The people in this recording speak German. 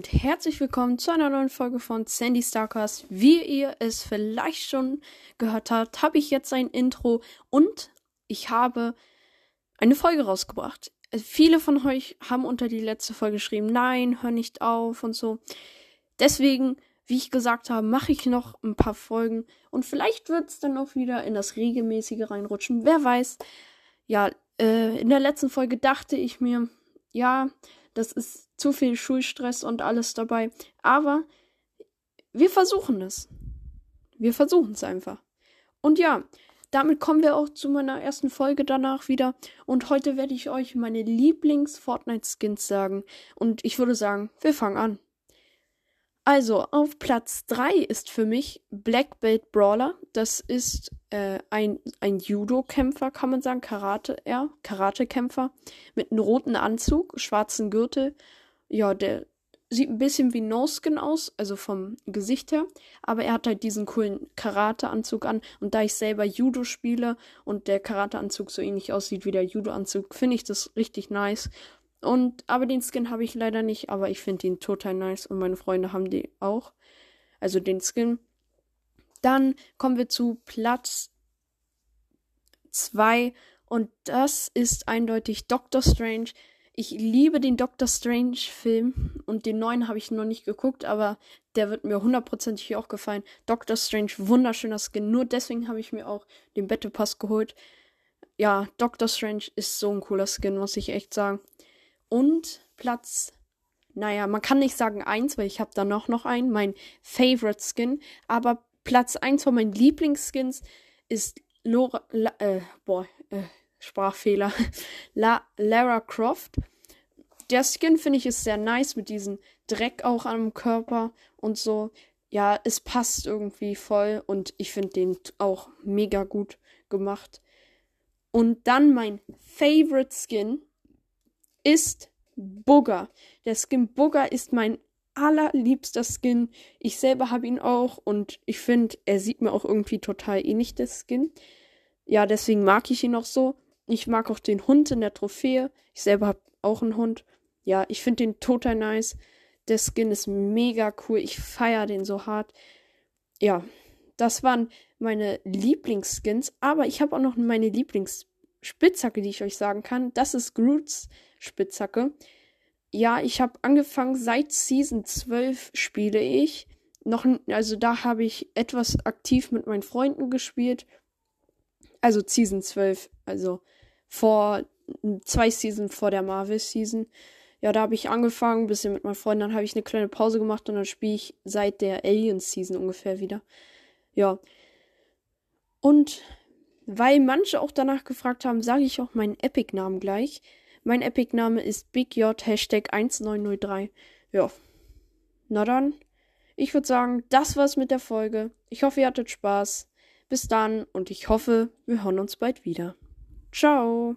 damit herzlich willkommen zu einer neuen Folge von Sandy Starcast. Wie ihr es vielleicht schon gehört habt, habe ich jetzt ein Intro und ich habe eine Folge rausgebracht. Viele von euch haben unter die letzte Folge geschrieben, nein, hör nicht auf und so. Deswegen, wie ich gesagt habe, mache ich noch ein paar Folgen und vielleicht wird es dann auch wieder in das regelmäßige reinrutschen. Wer weiß. Ja, äh, in der letzten Folge dachte ich mir, ja, das ist zu viel Schulstress und alles dabei. Aber wir versuchen es. Wir versuchen es einfach. Und ja, damit kommen wir auch zu meiner ersten Folge danach wieder. Und heute werde ich euch meine Lieblings-Fortnite-Skins sagen. Und ich würde sagen, wir fangen an. Also, auf Platz 3 ist für mich Black Belt Brawler. Das ist äh, ein, ein Judo-Kämpfer, kann man sagen. Karate, ja, Karate-Kämpfer. Mit einem roten Anzug, schwarzen Gürtel. Ja, der sieht ein bisschen wie No-Skin aus, also vom Gesicht her. Aber er hat halt diesen coolen Karate-Anzug an. Und da ich selber Judo spiele und der Karate-Anzug so ähnlich aussieht wie der Judo-Anzug, finde ich das richtig nice. Und, aber den Skin habe ich leider nicht, aber ich finde ihn total nice und meine Freunde haben die auch. Also den Skin. Dann kommen wir zu Platz 2 und das ist eindeutig Doctor Strange. Ich liebe den Doctor Strange Film und den neuen habe ich noch nicht geguckt, aber der wird mir hundertprozentig auch gefallen. Doctor Strange, wunderschöner Skin. Nur deswegen habe ich mir auch den Battle Pass geholt. Ja, Doctor Strange ist so ein cooler Skin, muss ich echt sagen. Und Platz, naja, man kann nicht sagen eins, weil ich habe da noch, noch einen, mein Favorite Skin. Aber Platz eins von meinen Lieblingsskins ist Laura, La, äh, boah, äh, Sprachfehler, La, Lara Croft. Der Skin finde ich ist sehr nice mit diesem Dreck auch am Körper und so. Ja, es passt irgendwie voll und ich finde den auch mega gut gemacht. Und dann mein Favorite Skin ist Booger. Der Skin Booger ist mein allerliebster Skin. Ich selber habe ihn auch und ich finde, er sieht mir auch irgendwie total ähnlich, der Skin. Ja, deswegen mag ich ihn auch so. Ich mag auch den Hund in der Trophäe. Ich selber habe auch einen Hund. Ja, ich finde den total nice. Der Skin ist mega cool. Ich feiere den so hart. Ja, das waren meine Lieblingsskins. Aber ich habe auch noch meine Lieblingsspitzhacke, die ich euch sagen kann. Das ist Groots Spitzhacke. Ja, ich habe angefangen, seit Season 12 spiele ich. Noch, also da habe ich etwas aktiv mit meinen Freunden gespielt. Also Season 12, also vor zwei Season vor der Marvel Season. Ja, da habe ich angefangen, bisschen mit meinen Freunden, dann habe ich eine kleine Pause gemacht und dann spiele ich seit der Alien Season ungefähr wieder. Ja. Und weil manche auch danach gefragt haben, sage ich auch meinen Epic-Namen gleich. Mein Epic-Name ist BigJ Hashtag 1903. Ja. Na dann. Ich würde sagen, das war's mit der Folge. Ich hoffe, ihr hattet Spaß. Bis dann und ich hoffe, wir hören uns bald wieder. Ciao.